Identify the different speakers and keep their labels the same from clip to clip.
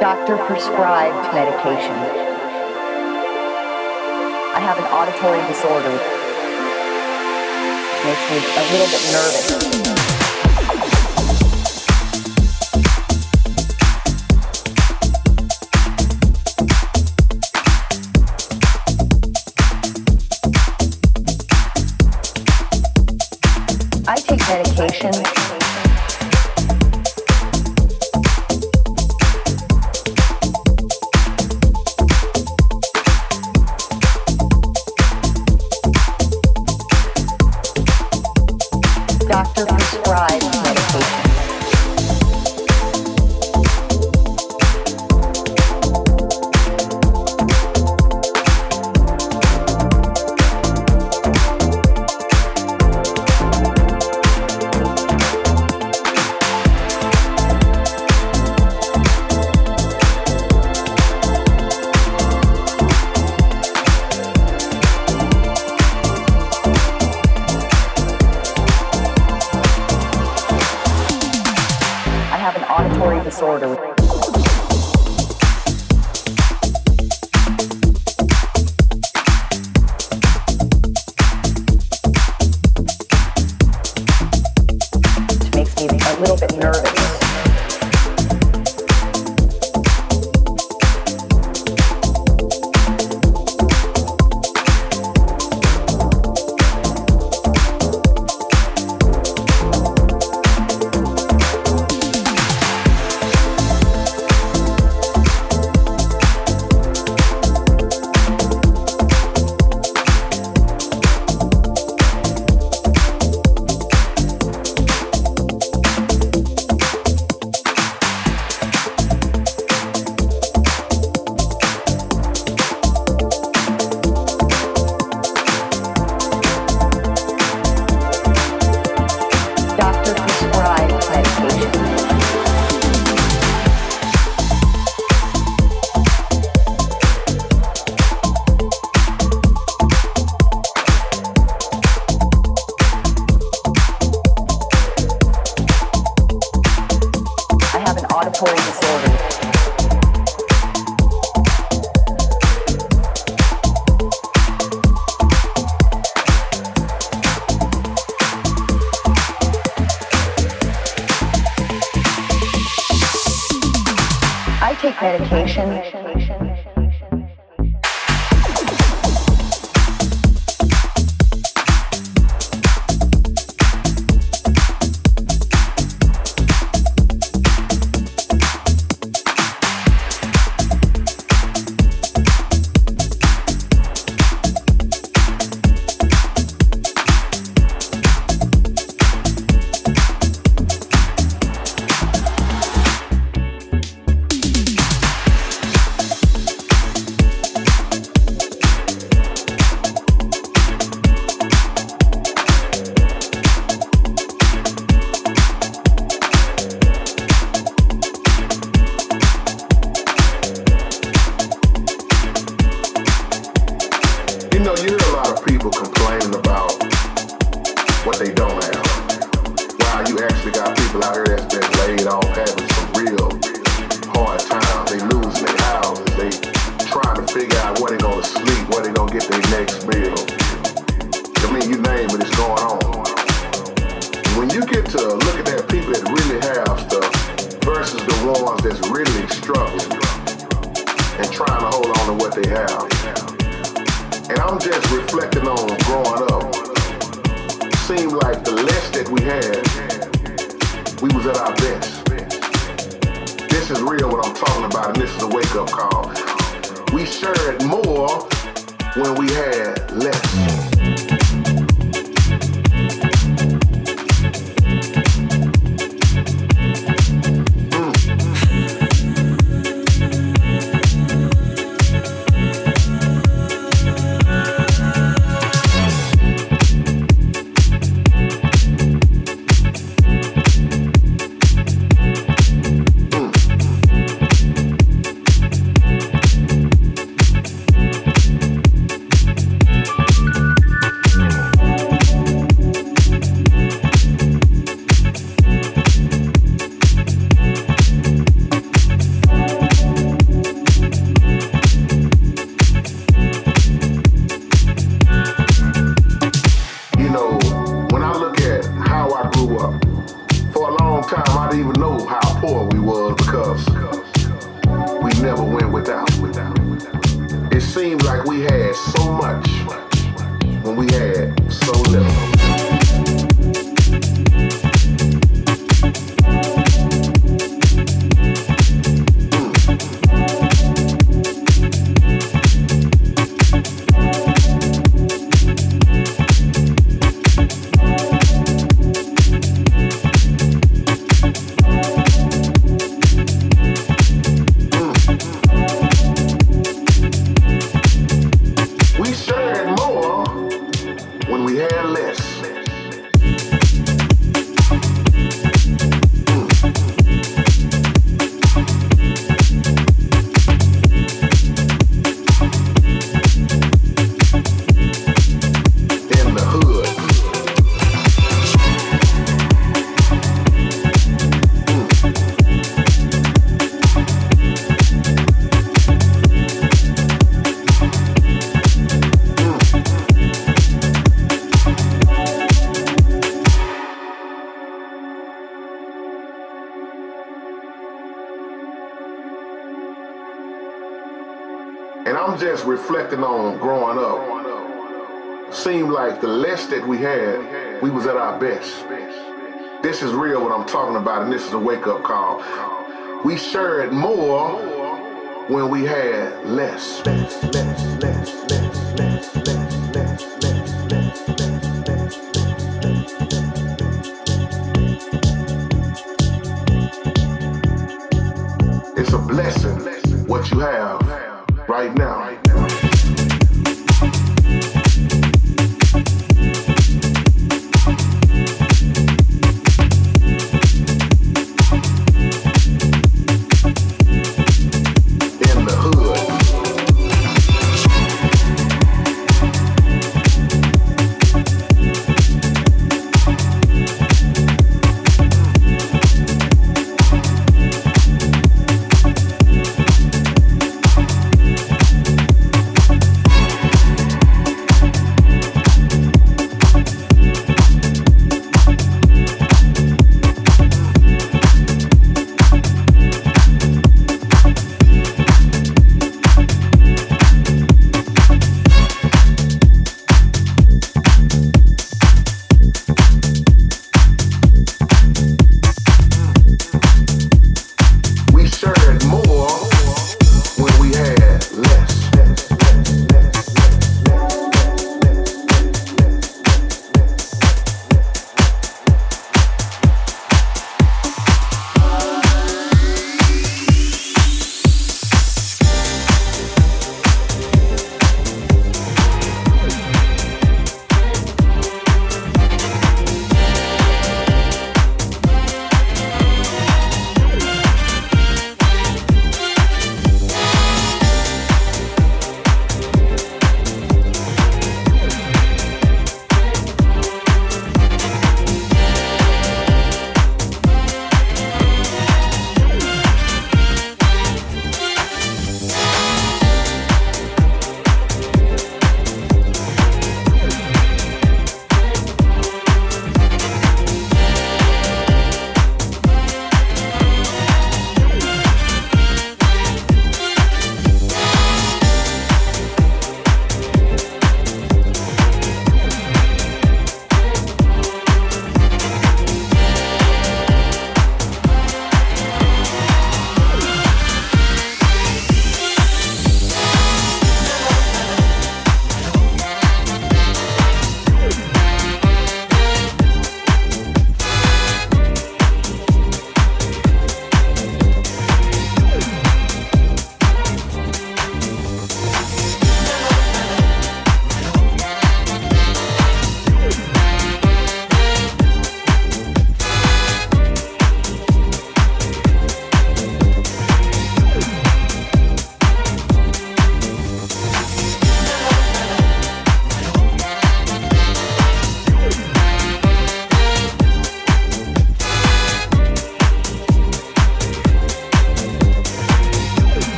Speaker 1: Doctor prescribed medication. I have an auditory disorder, which makes me a little bit nervous. they. And I'm just reflecting on growing up. Seemed like the less that we had, we was at our best. This is real what I'm talking about, and this is a wake-up call. We shared more when we had less. best that we had, we was at our best. This is real what I'm talking about, and this is a wake-up call. We shared more when we had less. less. It's a blessing what you have right now.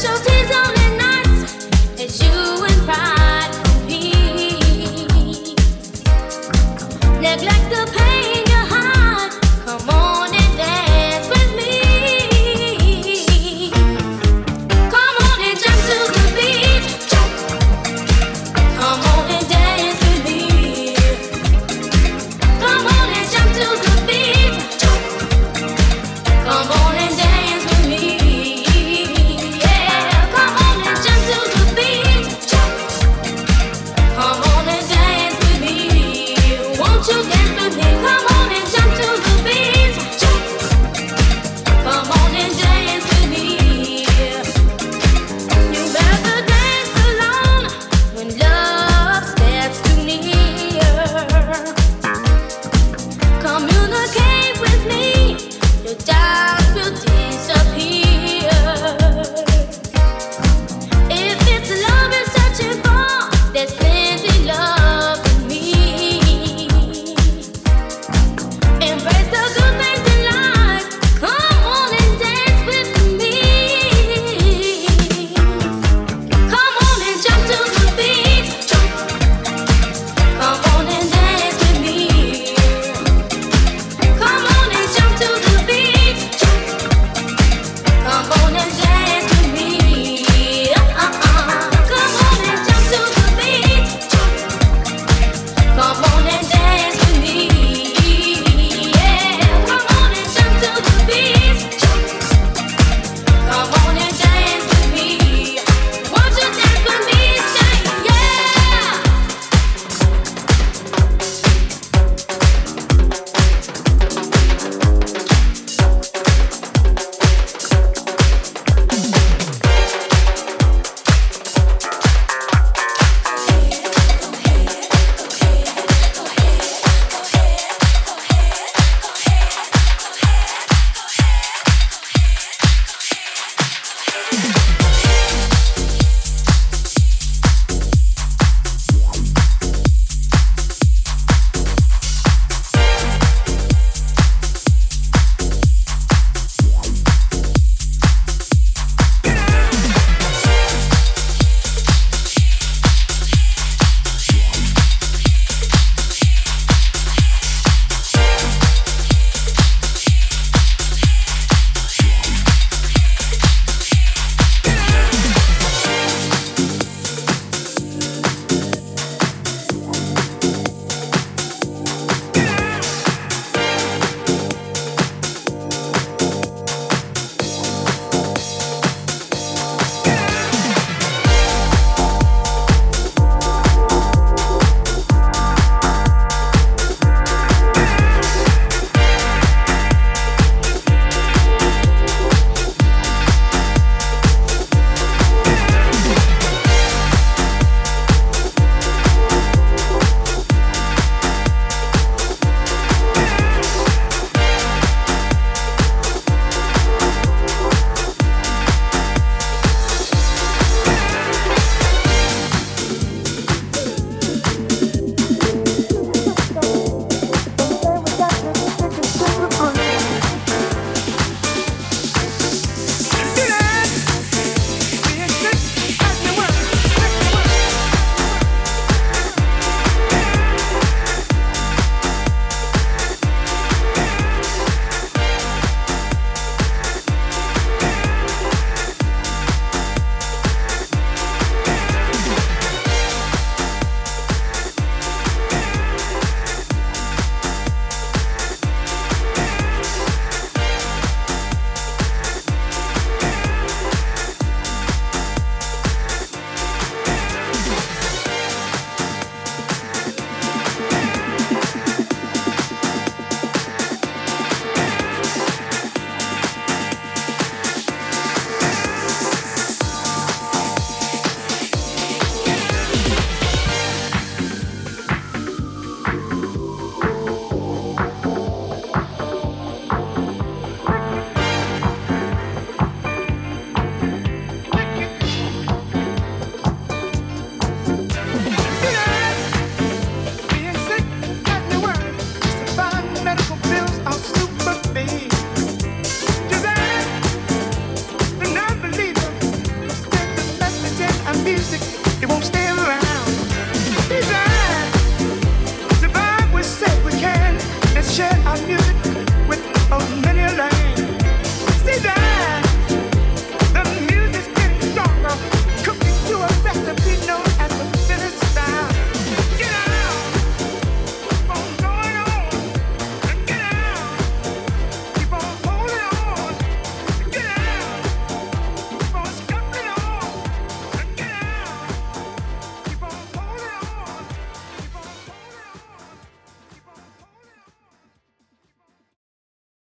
Speaker 2: 手提走你